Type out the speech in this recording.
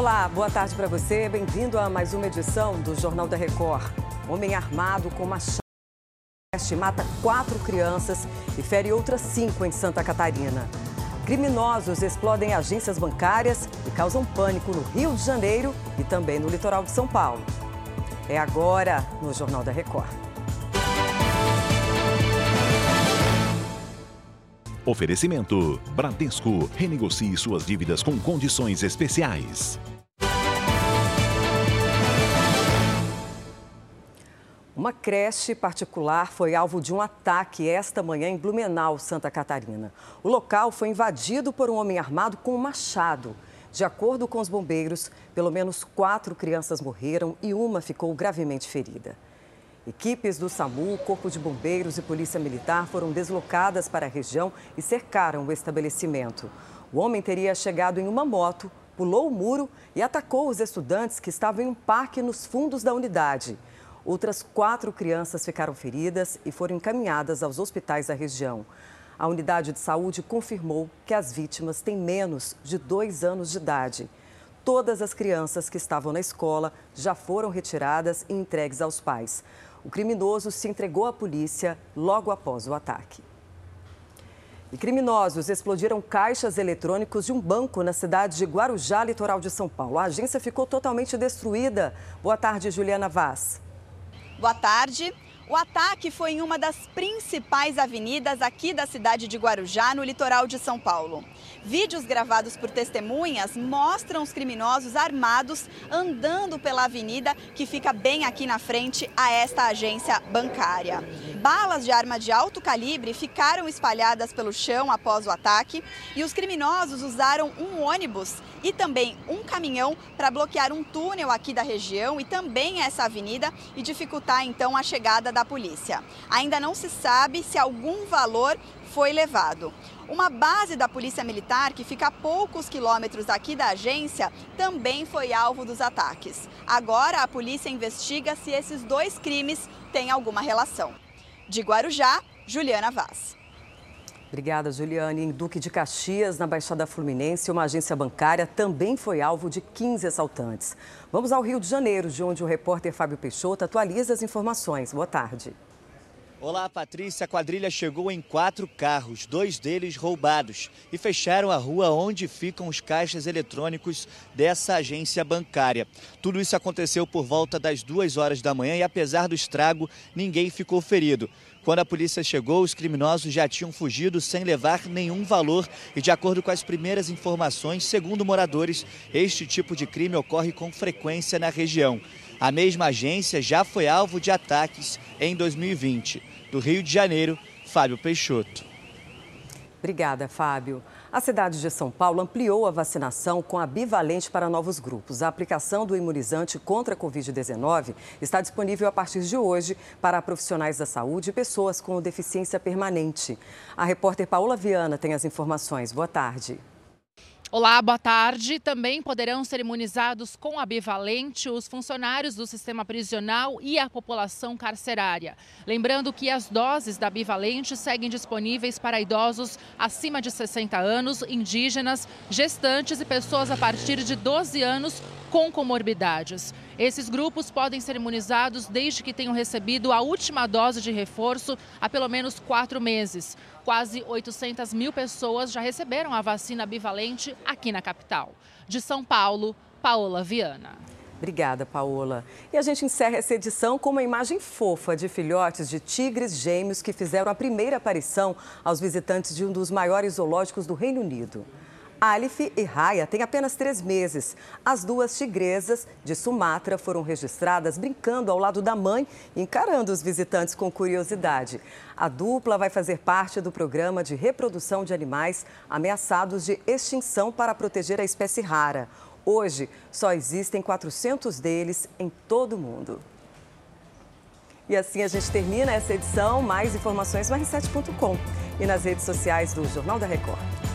Olá, boa tarde para você. Bem-vindo a mais uma edição do Jornal da Record. Homem armado com machado mata quatro crianças e fere outras cinco em Santa Catarina. Criminosos explodem agências bancárias e causam pânico no Rio de Janeiro e também no litoral de São Paulo. É agora no Jornal da Record. Oferecimento: Bradesco. Renegocie suas dívidas com condições especiais. Uma creche particular foi alvo de um ataque esta manhã em Blumenau, Santa Catarina. O local foi invadido por um homem armado com um machado. De acordo com os bombeiros, pelo menos quatro crianças morreram e uma ficou gravemente ferida. Equipes do SAMU, Corpo de Bombeiros e Polícia Militar foram deslocadas para a região e cercaram o estabelecimento. O homem teria chegado em uma moto, pulou o muro e atacou os estudantes que estavam em um parque nos fundos da unidade. Outras quatro crianças ficaram feridas e foram encaminhadas aos hospitais da região. A unidade de saúde confirmou que as vítimas têm menos de dois anos de idade. Todas as crianças que estavam na escola já foram retiradas e entregues aos pais. O criminoso se entregou à polícia logo após o ataque. E criminosos explodiram caixas eletrônicos de um banco na cidade de Guarujá, litoral de São Paulo. A agência ficou totalmente destruída. Boa tarde, Juliana Vaz. Boa tarde. O ataque foi em uma das principais avenidas aqui da cidade de Guarujá, no litoral de São Paulo. Vídeos gravados por testemunhas mostram os criminosos armados andando pela avenida que fica bem aqui na frente a esta agência bancária. Balas de arma de alto calibre ficaram espalhadas pelo chão após o ataque e os criminosos usaram um ônibus e também um caminhão para bloquear um túnel aqui da região e também essa avenida e dificultar então a chegada da polícia. Ainda não se sabe se algum valor foi levado. Uma base da Polícia Militar, que fica a poucos quilômetros aqui da agência, também foi alvo dos ataques. Agora a polícia investiga se esses dois crimes têm alguma relação. De Guarujá, Juliana Vaz. Obrigada, Juliane. Em Duque de Caxias, na Baixada Fluminense, uma agência bancária também foi alvo de 15 assaltantes. Vamos ao Rio de Janeiro, de onde o repórter Fábio Peixoto atualiza as informações. Boa tarde. Olá, Patrícia. A quadrilha chegou em quatro carros, dois deles roubados, e fecharam a rua onde ficam os caixas eletrônicos dessa agência bancária. Tudo isso aconteceu por volta das duas horas da manhã e, apesar do estrago, ninguém ficou ferido. Quando a polícia chegou, os criminosos já tinham fugido sem levar nenhum valor e, de acordo com as primeiras informações, segundo moradores, este tipo de crime ocorre com frequência na região. A mesma agência já foi alvo de ataques em 2020. Do Rio de Janeiro, Fábio Peixoto. Obrigada, Fábio. A cidade de São Paulo ampliou a vacinação com a bivalente para novos grupos. A aplicação do imunizante contra a Covid-19 está disponível a partir de hoje para profissionais da saúde e pessoas com deficiência permanente. A repórter Paula Viana tem as informações. Boa tarde. Olá, boa tarde. Também poderão ser imunizados com a bivalente os funcionários do sistema prisional e a população carcerária. Lembrando que as doses da bivalente seguem disponíveis para idosos acima de 60 anos, indígenas, gestantes e pessoas a partir de 12 anos com comorbidades. Esses grupos podem ser imunizados desde que tenham recebido a última dose de reforço há pelo menos quatro meses. Quase 800 mil pessoas já receberam a vacina bivalente aqui na capital. De São Paulo, Paola Viana. Obrigada, Paola. E a gente encerra essa edição com uma imagem fofa de filhotes de tigres gêmeos que fizeram a primeira aparição aos visitantes de um dos maiores zoológicos do Reino Unido. Alif e Raya têm apenas três meses. As duas tigresas de Sumatra foram registradas brincando ao lado da mãe, encarando os visitantes com curiosidade. A dupla vai fazer parte do programa de reprodução de animais ameaçados de extinção para proteger a espécie rara. Hoje, só existem 400 deles em todo o mundo. E assim a gente termina essa edição. Mais informações no r7.com e nas redes sociais do Jornal da Record.